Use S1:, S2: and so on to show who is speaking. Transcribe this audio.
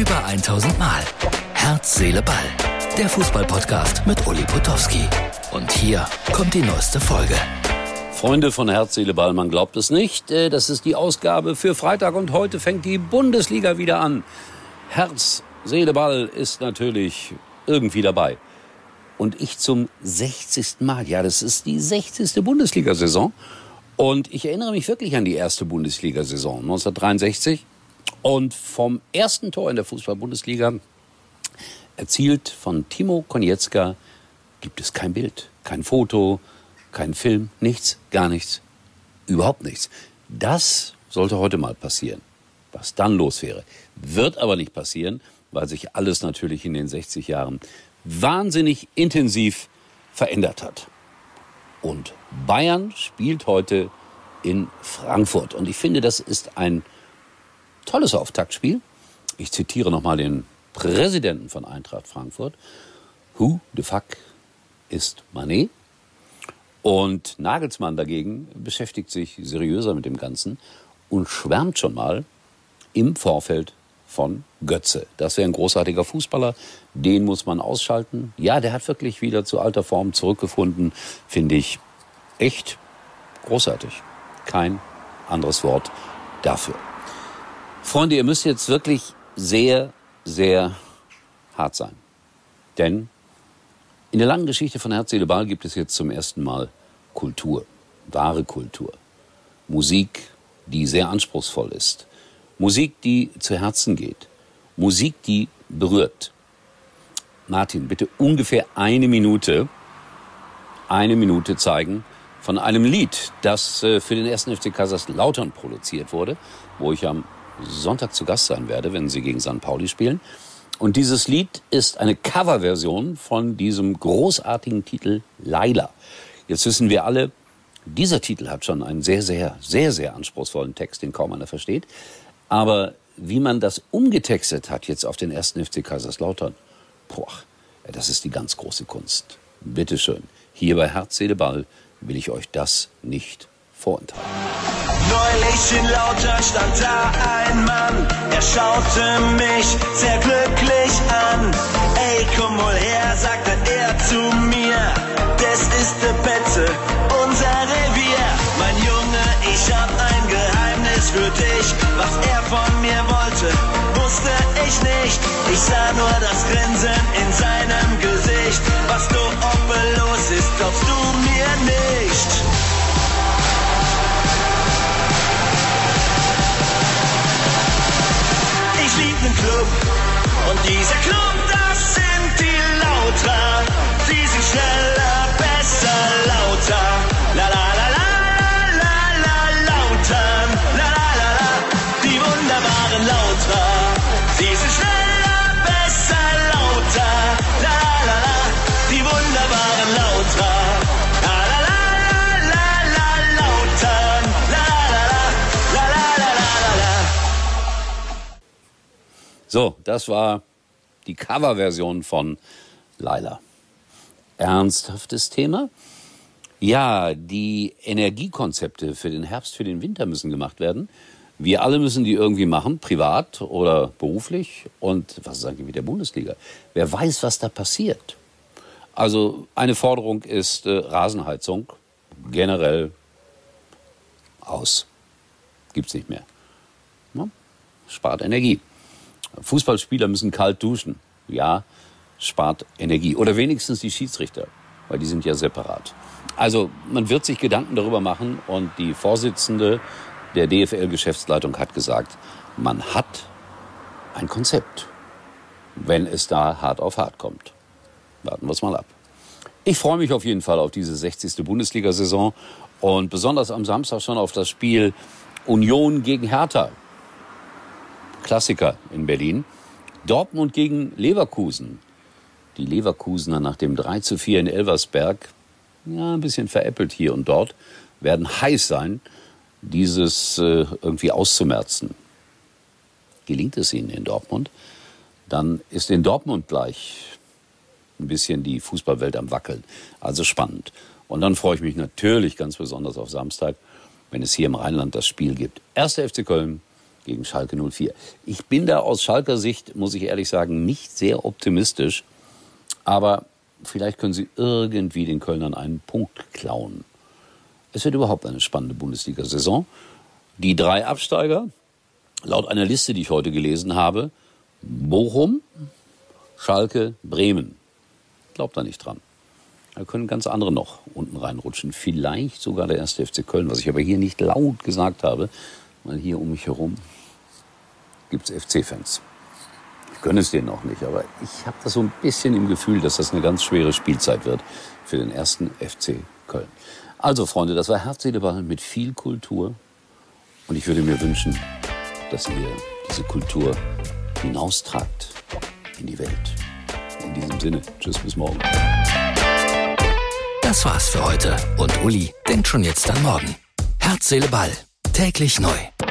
S1: Über 1000 Mal. Herz, Seele, Ball. Der Fußballpodcast mit Uli Potowski. Und hier kommt die neueste Folge.
S2: Freunde von Herz, Seele, Ball, man glaubt es nicht. Äh, das ist die Ausgabe für Freitag und heute fängt die Bundesliga wieder an. Herz, Seele, Ball ist natürlich irgendwie dabei. Und ich zum 60. Mal. Ja, das ist die 60. Bundesliga-Saison. Und ich erinnere mich wirklich an die erste Bundesliga-Saison 1963. Und vom ersten Tor in der Fußball-Bundesliga erzielt von Timo Konietzka gibt es kein Bild, kein Foto, kein Film, nichts, gar nichts, überhaupt nichts. Das sollte heute mal passieren, was dann los wäre. Wird aber nicht passieren, weil sich alles natürlich in den 60 Jahren wahnsinnig intensiv verändert hat. Und Bayern spielt heute in Frankfurt. Und ich finde, das ist ein tolles Auftaktspiel. Ich zitiere nochmal den Präsidenten von Eintracht Frankfurt. Who the fuck ist Manet? Und Nagelsmann dagegen beschäftigt sich seriöser mit dem Ganzen und schwärmt schon mal im Vorfeld von Götze. Das wäre ein großartiger Fußballer, den muss man ausschalten. Ja, der hat wirklich wieder zu alter Form zurückgefunden, finde ich echt großartig. Kein anderes Wort dafür. Freunde, ihr müsst jetzt wirklich sehr, sehr hart sein. Denn in der langen Geschichte von Herz, Seele, Ball gibt es jetzt zum ersten Mal Kultur, wahre Kultur. Musik, die sehr anspruchsvoll ist. Musik, die zu Herzen geht. Musik, die berührt. Martin, bitte ungefähr eine Minute, eine Minute zeigen von einem Lied, das äh, für den ersten FC Kaiserslautern produziert wurde, wo ich am Sonntag zu Gast sein werde, wenn sie gegen St. Pauli spielen. Und dieses Lied ist eine Coverversion von diesem großartigen Titel Laila. Jetzt wissen wir alle, dieser Titel hat schon einen sehr, sehr, sehr, sehr anspruchsvollen Text, den kaum einer versteht. Aber wie man das umgetextet hat jetzt auf den ersten FC Kaiserslautern, boah, das ist die ganz große Kunst. Bitteschön. Hier bei Herz, Seele, Ball will ich euch das nicht vorenthalten.
S3: Neulich in Lautern stand da ein Mann, er schaute mich sehr glücklich an. Ey, komm mal her, sagte er zu mir, das ist der Betze, unser Revier. Mein Junge, ich hab ein Geheimnis für dich, was er von mir wollte, wusste ich nicht. Ich sah nur das Grinsen Nen Club und dieser Club, das sind die Lauter. Sie sind schneller, besser, lauter. La la la la la la lautern. La la la la, die wunderbaren Lauter. Sie sind schneller,
S2: So, das war die Coverversion von Laila. Ernsthaftes Thema? Ja, die Energiekonzepte für den Herbst, für den Winter müssen gemacht werden. Wir alle müssen die irgendwie machen, privat oder beruflich. Und was ist eigentlich mit der Bundesliga? Wer weiß, was da passiert? Also eine Forderung ist äh, Rasenheizung generell aus. Gibt's nicht mehr. Spart Energie. Fußballspieler müssen kalt duschen. Ja, spart Energie. Oder wenigstens die Schiedsrichter, weil die sind ja separat. Also man wird sich Gedanken darüber machen und die Vorsitzende der DFL-Geschäftsleitung hat gesagt, man hat ein Konzept, wenn es da hart auf hart kommt. Warten wir es mal ab. Ich freue mich auf jeden Fall auf diese 60. Bundesliga-Saison und besonders am Samstag schon auf das Spiel Union gegen Hertha. Klassiker in Berlin. Dortmund gegen Leverkusen. Die Leverkusener nach dem 3 zu 4 in Elversberg, ja, ein bisschen veräppelt hier und dort, werden heiß sein, dieses äh, irgendwie auszumerzen. Gelingt es ihnen in Dortmund, dann ist in Dortmund gleich ein bisschen die Fußballwelt am Wackeln. Also spannend. Und dann freue ich mich natürlich ganz besonders auf Samstag, wenn es hier im Rheinland das Spiel gibt. 1. FC Köln gegen Schalke 04. Ich bin da aus Schalker Sicht, muss ich ehrlich sagen, nicht sehr optimistisch. Aber vielleicht können sie irgendwie den Kölnern einen Punkt klauen. Es wird überhaupt eine spannende Bundesliga-Saison. Die drei Absteiger, laut einer Liste, die ich heute gelesen habe, Bochum, Schalke, Bremen. Glaubt da nicht dran. Da können ganz andere noch unten reinrutschen. Vielleicht sogar der erste FC Köln, was ich aber hier nicht laut gesagt habe, weil hier um mich herum gibt es FC-Fans. Ich gönne es denen auch nicht, aber ich habe das so ein bisschen im Gefühl, dass das eine ganz schwere Spielzeit wird für den ersten FC Köln. Also Freunde, das war Herz, mit viel Kultur. Und ich würde mir wünschen, dass ihr diese Kultur hinaustragt in die Welt. In diesem Sinne, tschüss bis morgen.
S1: Das war's für heute und Uli denkt schon jetzt an morgen. Herz. Täglich neu.